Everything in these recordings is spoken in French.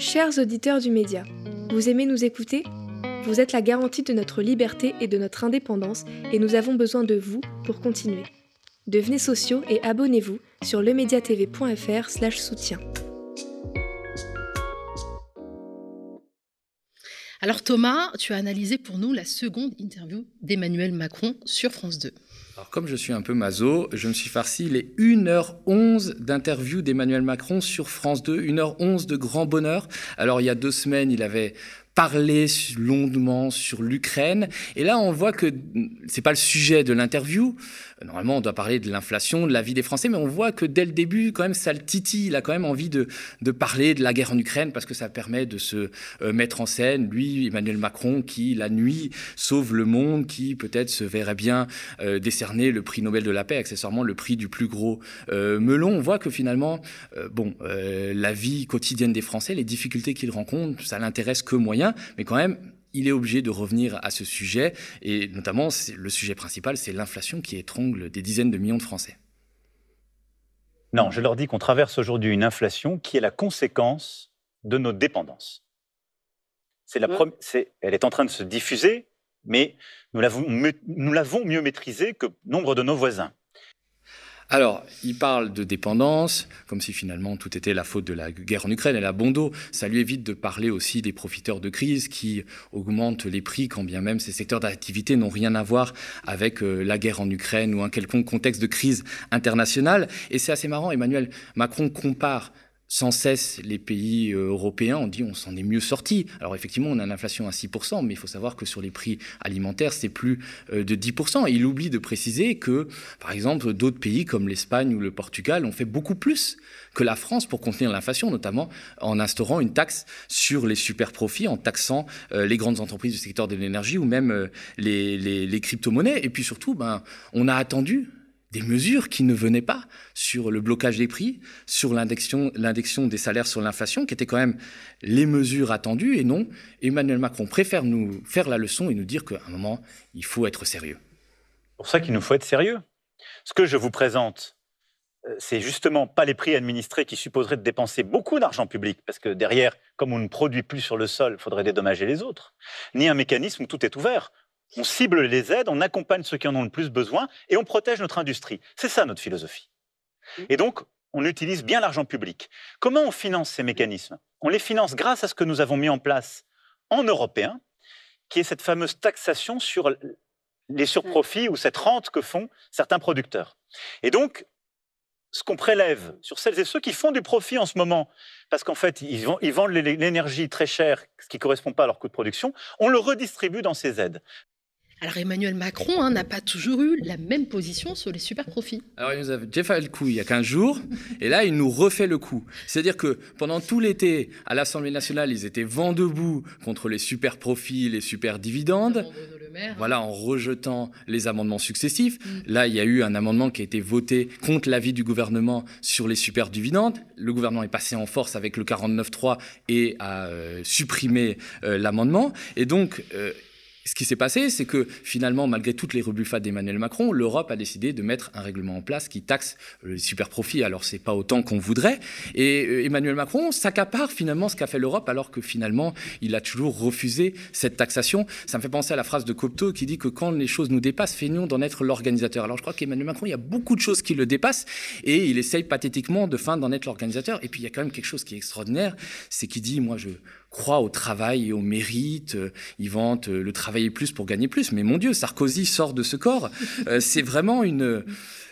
Chers auditeurs du média, vous aimez nous écouter? Vous êtes la garantie de notre liberté et de notre indépendance et nous avons besoin de vous pour continuer. Devenez sociaux et abonnez-vous sur lemediatv.fr soutien. Alors Thomas, tu as analysé pour nous la seconde interview d'Emmanuel Macron sur France 2. Alors comme je suis un peu maso, je me suis farci les 1h11 d'interview d'Emmanuel Macron sur France 2, 1h11 de grand bonheur. Alors il y a deux semaines, il avait parler longuement sur l'Ukraine. Et là, on voit que c'est pas le sujet de l'interview. Normalement, on doit parler de l'inflation, de la vie des Français, mais on voit que dès le début, quand même, ça le titille. Il a quand même envie de, de parler de la guerre en Ukraine parce que ça permet de se euh, mettre en scène. Lui, Emmanuel Macron, qui la nuit sauve le monde, qui peut-être se verrait bien euh, décerner le prix Nobel de la paix, accessoirement le prix du plus gros euh, melon. On voit que finalement, bon, la vie quotidienne des Français, les difficultés qu'ils rencontrent, ça l'intéresse que moyen mais quand même, il est obligé de revenir à ce sujet, et notamment le sujet principal, c'est l'inflation qui étrangle des dizaines de millions de Français. Non, je leur dis qu'on traverse aujourd'hui une inflation qui est la conséquence de nos dépendances. la mmh. elle est en train de se diffuser, mais nous l'avons mieux maîtrisée que nombre de nos voisins. Alors, il parle de dépendance, comme si finalement tout était la faute de la guerre en Ukraine. Et là, Bondo, ça lui évite de parler aussi des profiteurs de crise qui augmentent les prix, quand bien même ces secteurs d'activité n'ont rien à voir avec euh, la guerre en Ukraine ou un quelconque contexte de crise internationale. Et c'est assez marrant, Emmanuel Macron compare sans cesse les pays euh, européens, on dit on s'en est mieux sorti. Alors effectivement, on a une inflation à 6%, mais il faut savoir que sur les prix alimentaires, c'est plus euh, de 10%. il oublie de préciser que, par exemple, d'autres pays comme l'Espagne ou le Portugal ont fait beaucoup plus que la France pour contenir l'inflation, notamment en instaurant une taxe sur les super profits, en taxant euh, les grandes entreprises du secteur de l'énergie ou même les, les, les crypto-monnaies. Et puis surtout, ben, on a attendu des mesures qui ne venaient pas sur le blocage des prix, sur l'indexion, des salaires sur l'inflation, qui étaient quand même les mesures attendues, et non, Emmanuel Macron préfère nous faire la leçon et nous dire qu'à un moment, il faut être sérieux. C'est pour ça qu'il nous faut être sérieux. Ce que je vous présente, euh, c'est justement pas les prix administrés qui supposeraient de dépenser beaucoup d'argent public, parce que derrière, comme on ne produit plus sur le sol, il faudrait dédommager les autres, ni un mécanisme où tout est ouvert on cible les aides, on accompagne ceux qui en ont le plus besoin et on protège notre industrie. C'est ça notre philosophie. Et donc, on utilise bien l'argent public. Comment on finance ces mécanismes? On les finance grâce à ce que nous avons mis en place en européen, qui est cette fameuse taxation sur les surprofits ou cette rente que font certains producteurs. Et donc, ce qu'on prélève sur celles et ceux qui font du profit en ce moment, parce qu'en fait, ils, vendent l'énergie très chère, ce qui ne correspond pas à leur coût de production, on le redistribue dans ces aides. Alors Emmanuel Macron hein, n'a pas toujours eu la même position sur les super profits. Alors il nous a déjà fait le coup il y a 15 jours, et là il nous refait le coup. C'est-à-dire que pendant tout l'été, à l'Assemblée nationale, ils étaient vent debout contre les super profits, les super dividendes. Voilà, en rejetant les amendements successifs. Mm. Là, il y a eu un amendement qui a été voté contre l'avis du gouvernement sur les super dividendes. Le gouvernement est passé en force avec le 49.3 et a euh, supprimé euh, l'amendement. Et donc, euh, ce qui s'est passé, c'est que finalement, malgré toutes les rebuffades d'Emmanuel Macron, l'Europe a décidé de mettre un règlement en place qui taxe les super profits. Alors, c'est pas autant qu'on voudrait. Et euh, Emmanuel Macron s'accapare finalement ce qu'a fait l'Europe, alors que finalement, il a toujours refusé cette taxation. Ça me fait penser à la phrase de Copto qui dit que quand les choses nous dépassent, feignons d'en être l'organisateur. Alors, je crois qu'Emmanuel Macron, il y a beaucoup de choses qui le dépassent et il essaye pathétiquement de fin d'en être l'organisateur. Et puis, il y a quand même quelque chose qui est extraordinaire, c'est qu'il dit, moi, je, croit au travail et au mérite. Euh, il vante euh, le travailler plus pour gagner plus. Mais mon Dieu, Sarkozy sort de ce corps. Euh, c'est vraiment une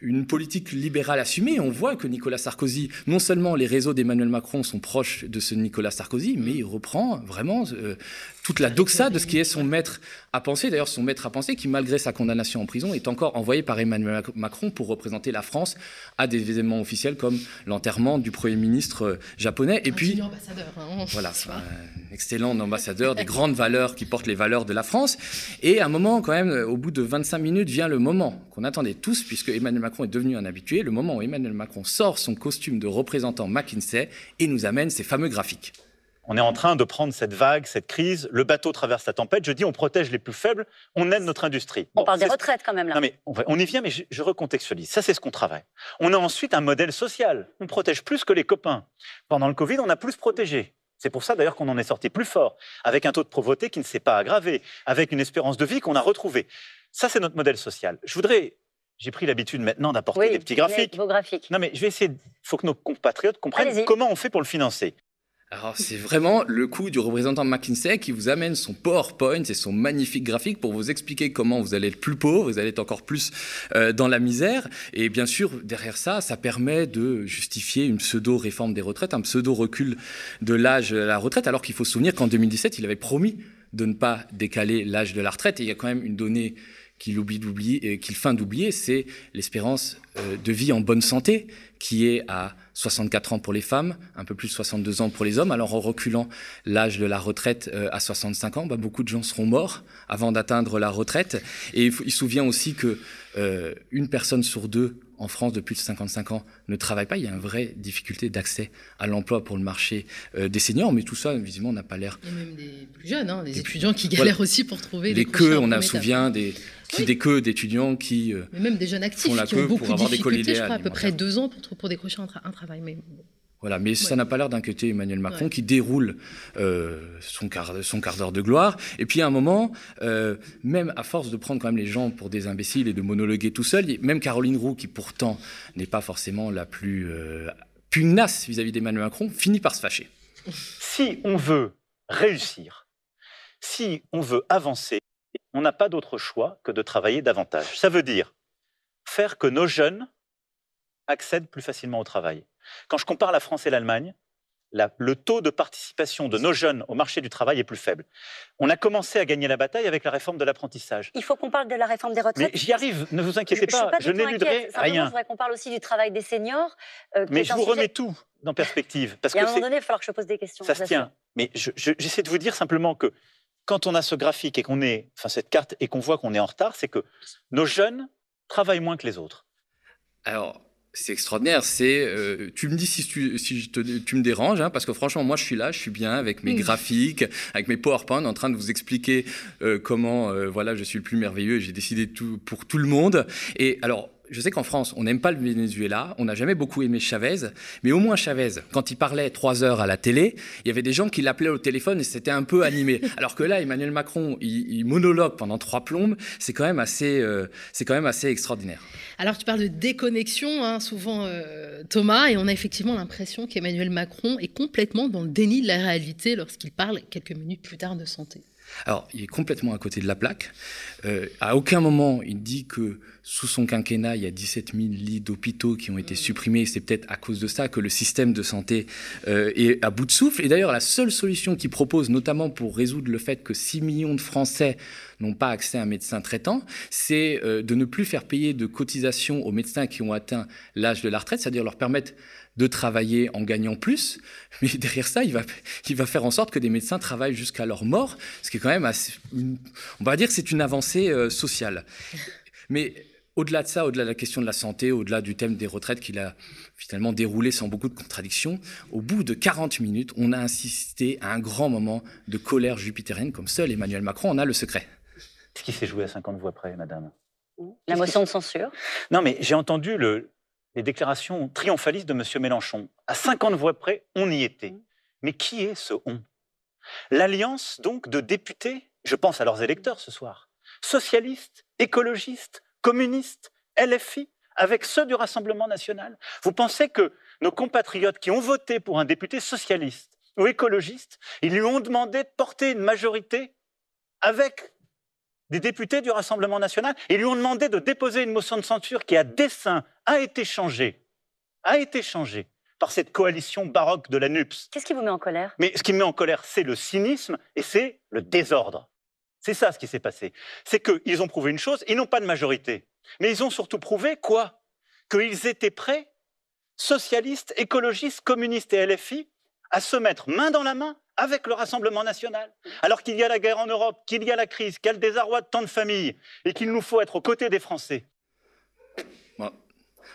une politique libérale assumée. On voit que Nicolas Sarkozy, non seulement les réseaux d'Emmanuel Macron sont proches de ce Nicolas Sarkozy, mais il reprend vraiment euh, toute la doxa de ce qui est son maître à penser. D'ailleurs, son maître à penser qui, malgré sa condamnation en prison, est encore envoyé par Emmanuel Macron pour représenter la France à des événements officiels comme l'enterrement du Premier ministre euh, japonais. Et puis, ambassadeur, hein, voilà, un excellent ambassadeur des grandes valeurs qui portent les valeurs de la France. Et à un moment, quand même, au bout de 25 minutes, vient le moment qu'on attendait tous, puisque Emmanuel Macron Macron est devenu un habitué, le moment où Emmanuel Macron sort son costume de représentant McKinsey et nous amène ses fameux graphiques. On est en train de prendre cette vague, cette crise. Le bateau traverse la tempête. Je dis, on protège les plus faibles, on aide notre industrie. On parle des retraites quand même là. Non, mais on, y vient, mais je, recontextualise. Ça, c'est ce qu'on travaille. On a ensuite un modèle social. On protège plus que les copains. Pendant le Covid, on a plus protégé. C'est pour ça d'ailleurs qu'on en est sorti plus fort, avec un taux de pauvreté qui ne s'est pas aggravé, avec une espérance de vie qu'on a retrouvée. Ça, c'est notre modèle social. Je voudrais j'ai pris l'habitude maintenant d'apporter des petits graphiques. Graphiques. Non, mais je vais essayer. Il faut que nos compatriotes comprennent comment on fait pour le financer. Alors c'est vraiment le coup du représentant McKinsey qui vous amène son PowerPoint et son magnifique graphique pour vous expliquer comment vous allez être plus pauvre, vous allez être encore plus euh, dans la misère. Et bien sûr, derrière ça, ça permet de justifier une pseudo-réforme des retraites, un pseudo-recul de l'âge de la retraite, alors qu'il faut se souvenir qu'en 2017, il avait promis de ne pas décaler l'âge de la retraite. Et il y a quand même une donnée qu'il oublie d'oublier, qu'il feint d'oublier, c'est l'espérance euh, de vie en bonne santé, qui est à 64 ans pour les femmes, un peu plus de 62 ans pour les hommes. Alors en reculant l'âge de la retraite euh, à 65 ans, bah, beaucoup de gens seront morts avant d'atteindre la retraite. Et il, il se souvient aussi que euh, une personne sur deux en France de plus de 55 ans ne travaille pas. Il y a une vraie difficulté d'accès à l'emploi pour le marché euh, des seniors, mais tout ça, visiblement, n'a pas l'air. Et même des plus jeunes, hein, des, étudiants qui galèrent aussi pour trouver des queues. On a souvient des, des queues d'étudiants qui. Euh, mais même des jeunes actifs qui ont beaucoup de difficultés, je crois, à peu près deux ans pour, pour décrocher un, travail. Mais voilà, mais ça n'a pas l'air d'inquiéter Emmanuel Macron qui déroule euh, son quart, son quart d'heure de gloire. Et puis à un moment, euh, même à force de prendre quand même les gens pour des imbéciles et de monologuer tout seul, même Caroline Roux, qui pourtant n'est pas forcément la plus euh, pugnace vis-à-vis d'Emmanuel Macron, finit par se fâcher. Si on veut réussir, si on veut avancer, on n'a pas d'autre choix que de travailler davantage. Ça veut dire faire que nos jeunes accèdent plus facilement au travail. Quand je compare la France et l'Allemagne, le taux de participation de nos jeunes au marché du travail est plus faible. On a commencé à gagner la bataille avec la réforme de l'apprentissage. Il faut qu'on parle de la réforme des retraites. Mais j'y arrive, ne vous inquiétez pas, je, n'éluderai rien. Je voudrais qu'on parle aussi du travail des seniors. Euh, mais je vous remets tout dans perspective. Parce à un moment donné, il va falloir que je pose des questions. Ça se tient. Mais j'essaie de vous dire simplement que quand on a ce graphique et qu'on est, enfin cette carte, et qu'on voit qu'on est en retard, c'est que nos jeunes travaillent moins que les autres. Alors, c'est extraordinaire. C'est, euh, tu me dis si tu, si je te, tu me déranges, hein, parce que franchement, moi, je suis là, je suis bien avec mes graphiques, avec mes PowerPoint, en train de vous expliquer euh, comment, euh, voilà, je suis le plus merveilleux et j'ai décidé tout pour tout le monde. Et alors, je sais qu'en France, on n'aime pas le Venezuela, on n'a jamais beaucoup aimé Chavez, mais au moins Chavez, quand il parlait trois heures à la télé, il y avait des gens qui l'appelaient au téléphone et c'était un peu animé. Alors que là, Emmanuel Macron, il, monologue pendant trois plombes, c'est quand même assez, euh, c'est quand même assez extraordinaire. Alors tu parles de déconnexion, hein, souvent euh, Thomas, et on a effectivement l'impression qu'Emmanuel Macron est complètement dans le déni de la réalité lorsqu'il parle quelques minutes plus tard de santé. Alors, il est complètement à côté de la plaque. Euh, à aucun moment, il dit que sous son quinquennat, il y a 17 000 lits d'hôpitaux qui ont été supprimés. C'est peut-être à cause de ça que le système de santé euh, est à bout de souffle. Et d'ailleurs, la seule solution qu'il propose, notamment pour résoudre le fait que 6 millions de Français n'ont pas accès à un médecin traitant, c'est euh, de ne plus faire payer de cotisations aux médecins qui ont atteint l'âge de la retraite, c'est-à-dire leur permettre de travailler en gagnant plus, mais derrière ça, il va, il va faire en sorte que des médecins travaillent jusqu'à leur mort, ce qui est quand même assez, on va dire que c'est une avancée euh, sociale. Mais au-delà de ça, au-delà de la question de la santé, au-delà du thème des retraites qu'il a finalement déroulé sans beaucoup de contradictions, au bout de 40 minutes, on a insisté à un grand moment de colère jupitérienne, comme seul Emmanuel Macron en a le secret. Ce qui s'est joué à 50 voix près, madame? La motion de censure? Non, mais j'ai entendu le, les déclarations triomphalistes de M. Mélenchon. À 50 voix près, on y était. Mais qui est ce on? L'alliance, donc, de députés, je pense à leurs électeurs ce soir, socialistes, écologistes, communistes, LFI, avec ceux du Rassemblement national. Vous pensez que nos compatriotes qui ont voté pour un député socialiste ou écologiste, ils lui ont demandé de porter une majorité avec des députés du Rassemblement national? Ils lui ont demandé de déposer une motion de censure qui, à dessein, a été changée, a été changée par cette coalition baroque de la NUPS. Qu'est-ce qui vous met en colère? Mais ce qui me met en colère, c'est le cynisme et c'est le désordre. C'est ça ce qui s'est passé. C'est qu'ils ont prouvé une chose, ils n'ont pas de majorité. Mais ils ont surtout prouvé quoi? Qu'ils étaient prêts, socialistes, écologistes, communistes et LFI, à se mettre main dans la main avec le Rassemblement national. Alors qu'il y a la guerre en Europe, qu'il y a la crise, qu'il y a le désarroi de tant de familles, et qu'il nous faut être aux côtés des Français.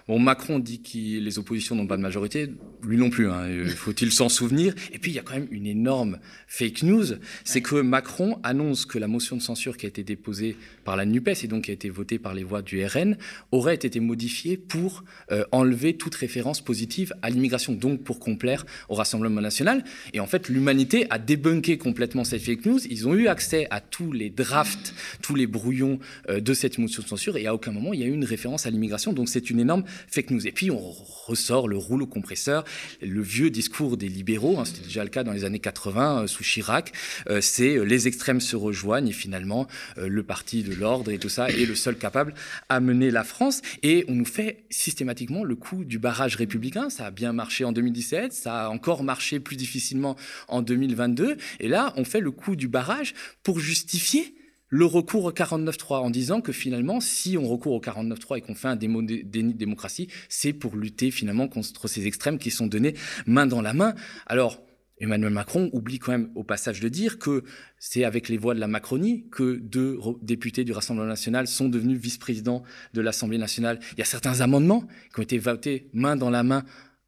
Macron dit que les oppositions n'ont pas de majorité, lui non plus, hein, faut-il s'en souvenir? Et puis, il y a quand même une énorme fake news, c'est que Macron annonce que la motion de censure qui a été déposée par la NUPES et donc qui a été votée par les voix du RN aurait été modifiée pour euh, enlever toute référence positive à l'immigration, donc pour complaire au Rassemblement national. Et en fait, l'humanité a débunké complètement cette fake news. Ils ont eu accès à tous les drafts, tous les brouillons euh, de cette motion de censure et à aucun moment il y a eu une référence à l'immigration. Donc c'est une énorme fake news. Et puis on ressort le rouleau compresseur, le vieux discours des libéraux, hein, c'était déjà le cas dans les années 80 euh, sous Chirac, euh, c'est euh, les extrêmes se rejoignent et finalement le parti de l'ordre et tout ça est le seul capable à mener la France. Et on nous fait systématiquement le coup du barrage républicain. Ça a bien marché en 2017, ça a encore marché plus difficilement en 2022. Et là, on fait le coup du barrage pour justifier le recours au 49.3 en disant que finalement, si on recourt au 49.3 et qu'on fait un déni de démocratie, c'est pour lutter finalement contre ces extrêmes qui sont donnés main dans la main. Alors, Emmanuel Macron oublie quand même au passage de dire que c'est avec les voix de la Macronie que deux députés du Rassemblement national sont devenus vice-présidents de l'Assemblée nationale. Il y a certains amendements qui ont été votés main dans la main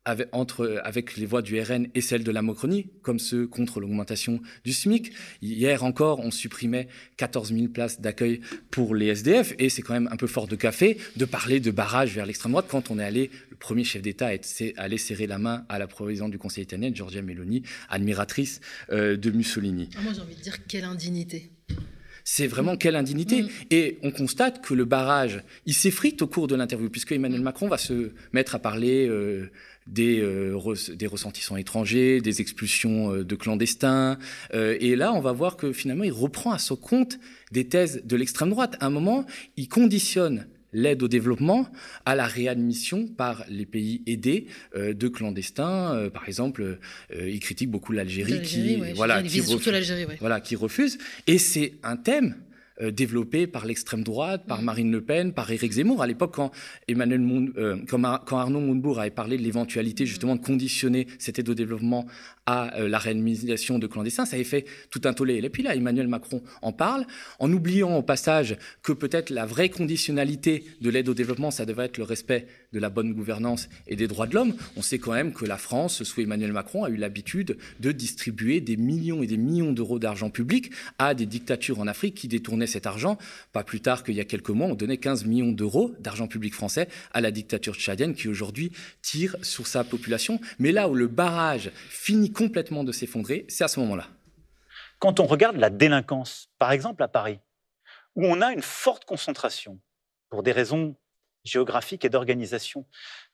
avec, entre, avec les voix du RN et celles de la Macronie, comme ceux contre l'augmentation du SMIC. Hier encore, on supprimait 14 000 places d'accueil pour les SDF, et c'est quand même un peu fort de café de parler de barrage vers l'extrême droite quand on est allé, le premier chef d'État est allé serrer la main à la présidente du Conseil italien, Giorgia Meloni, admiratrice euh, de Mussolini. Ah, moi j'ai envie de dire quelle indignité c'est vraiment quelle indignité. Mm. Et on constate que le barrage, il s'effrite au cours de l'interview, puisque Emmanuel Macron va se mettre à parler euh, des, euh, des ressentissants étrangers, des expulsions euh, de clandestins. Euh, et là, on va voir que finalement, il reprend à son compte des thèses de l'extrême droite. À un moment, il conditionne l'aide au développement à la réadmission par les pays aidés de clandestins. par exemple, il critique beaucoup l'Algérie qui, voilà, qui, voilà, qui refuse. Et c'est un thème euh, développé par l'extrême droite, par mm. Marine Le Pen, par Éric Zemmour. À l'époque, quand, Emmanuel euh, quand, Arnaud Mounbourg avait parlé de l'éventualité mm. justement de conditionner cette aide au développement à euh, la réadmission de clandestins, ça avait fait tout un tollé. Et puis là, Emmanuel Macron en parle, en oubliant au passage que peut-être la vraie conditionnalité de l'aide au développement, ça devrait être le respect de la bonne gouvernance et des droits de l'homme. On sait quand même que la France, sous Emmanuel Macron, a eu l'habitude de distribuer des millions et des millions d'euros d'argent public à des dictatures en Afrique qui détournaient cet argent. Pas plus tard qu'il y a quelques mois, on donnait 15 millions d'euros d'argent public français à la dictature tchadienne qui aujourd'hui tire sur sa population. Mais là où le barrage finit complètement de s'effondrer, c'est à ce moment-là. Quand on regarde la délinquance, par exemple à Paris, où on a une forte concentration, pour des raisons géographiques et d'organisation,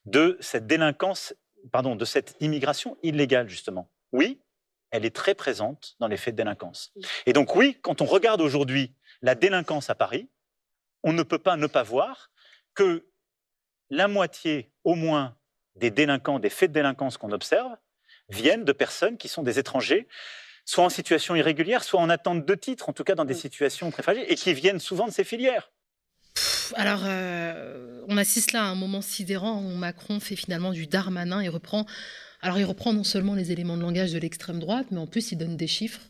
de cette délinquance, pardon, de cette immigration illégale, justement. Oui, elle est très présente dans les faits de délinquance. Et donc oui, quand on regarde aujourd'hui la délinquance à Paris, on ne peut pas ne pas voir que la moitié au moins des délinquants, des faits de délinquance qu'on observe, viennent de personnes qui sont des étrangers, soit en situation irrégulière, soit en attente de titre, en tout cas dans des mm. situations très fragiles, et qui viennent souvent de ces filières. alors, euh, on assiste là à un moment sidérant où Macron fait finalement du Darmanin et reprend. Alors, il reprend non seulement les éléments de langage de l'extrême droite, mais en plus, il donne des chiffres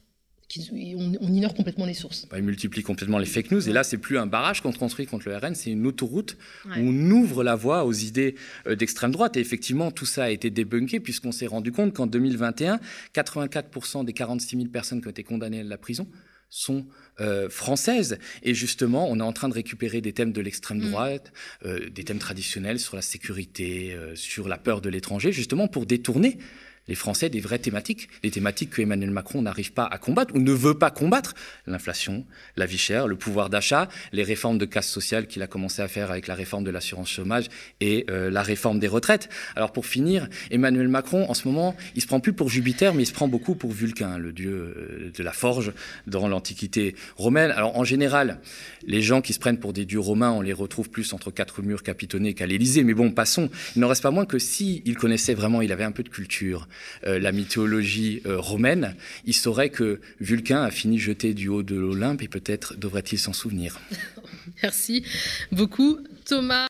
on, ignore complètement les sources. Bah, il multiplie complètement les fake news. Et là, c'est plus un barrage qu'on construit contre le RN, c'est une autoroute où on ouvre la voie aux idées euh, d'extrême droite. Et effectivement, tout ça a été débunké puisqu'on s'est rendu compte qu'en 2021, 84% des 46 000 personnes qui ont été condamnées à la prison sont euh, françaises. Et justement, on est en train de récupérer des thèmes de l'extrême mm. droite, euh, des thèmes traditionnels sur la sécurité, sur la peur de l'étranger, justement pour détourner les Français des vraies thématiques, les thématiques que Emmanuel Macron n'arrive pas à combattre ou ne veut pas combattre. L'inflation, la vie chère, le pouvoir d'achat, les réformes de casse sociale qu'il a commencé à faire avec la réforme de l'assurance chômage et euh, la réforme des retraites. Alors pour finir, Emmanuel Macron, en ce moment, il se prend plus pour Jupiter, mais il se prend beaucoup pour Vulcain, le dieu euh, de la forge dans l'Antiquité romaine. Alors en général, les gens qui se prennent pour des dieux romains, on les retrouve plus entre quatre murs capitonnés qu'à l'Élysée. Mais bon, passons. Il n'en reste pas moins que si il connaissait vraiment, il avait un peu de culture, la mythologie euh, romaine, il saurait que Vulcain a fini jeté du haut de l'Olympe et peut-être devrait-il s'en souvenir. Merci beaucoup, Thomas.